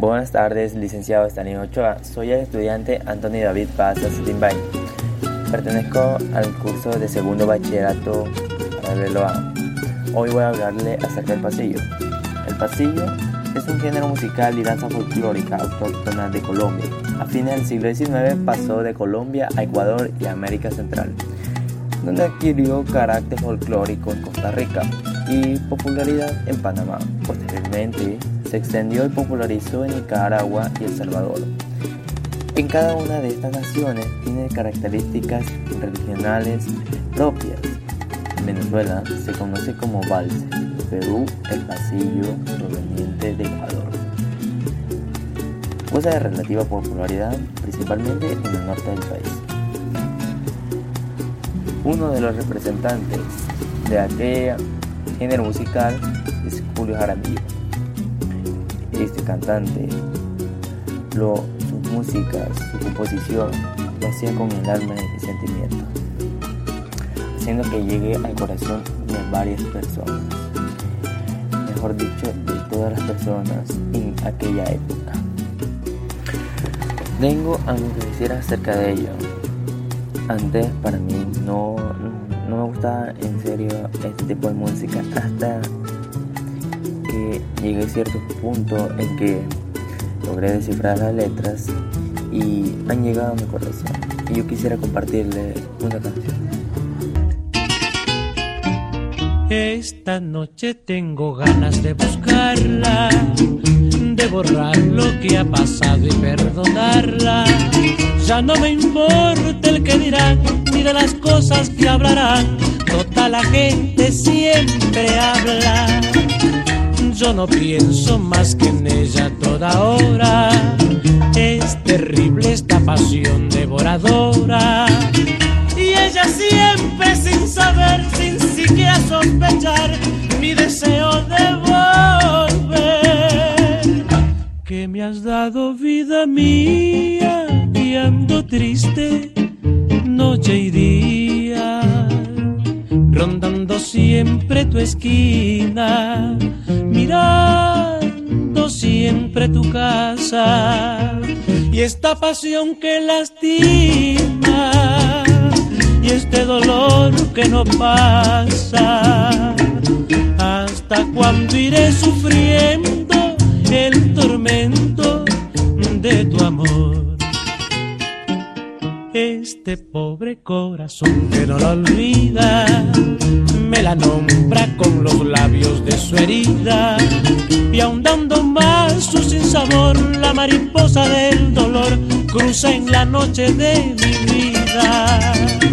Buenas tardes, licenciado Stalin Ochoa. Soy el estudiante Anthony David Paz Sitimbay. Pertenezco al curso de segundo bachillerato paralelo A. Hoy voy a hablarle acerca del pasillo. El pasillo es un género musical y danza folclórica autóctona de Colombia. A fines del siglo XIX pasó de Colombia a Ecuador y América Central, donde adquirió carácter folclórico en Costa Rica y popularidad en Panamá. Posteriormente se extendió y popularizó en Nicaragua y El Salvador. En cada una de estas naciones tiene características regionales propias. En Venezuela se conoce como vals, Perú el pasillo proveniente de Ecuador. Goza de relativa popularidad, principalmente en el norte del país. Uno de los representantes de aquel género musical es Julio Jaramillo. Este cantante, lo, sus músicas, su composición, lo hacía con el alma y sentimiento, haciendo que llegue al corazón de varias personas, mejor dicho, de todas las personas en aquella época. Tengo algo que decir acerca de ello. Antes para mí no, no me gustaba en serio este tipo de música hasta que llegué a cierto punto en que logré descifrar las letras y han llegado a mi corazón. Y yo quisiera compartirle una canción. Esta noche tengo ganas de buscarla, de borrar lo que ha pasado y perdonarla. Ya no me importa el que dirán, ni de las cosas que hablarán. Toda la gente siempre habla. Yo no pienso más que en ella toda hora. Es terrible esta pasión devoradora. Y ella siempre sin saber, sin siquiera sospechar, mi deseo de volver. Que me has dado vida mía y triste noche y día, rondando siempre tu esquina, siempre tu casa y esta pasión que lastima y este dolor que no pasa. ¿Hasta cuando iré sufriendo el tormento de tu amor? Este pobre corazón que no lo olvida, me la nombra con los labios de su herida y ahondando más su sinsabor, la mariposa del dolor cruza en la noche de mi vida.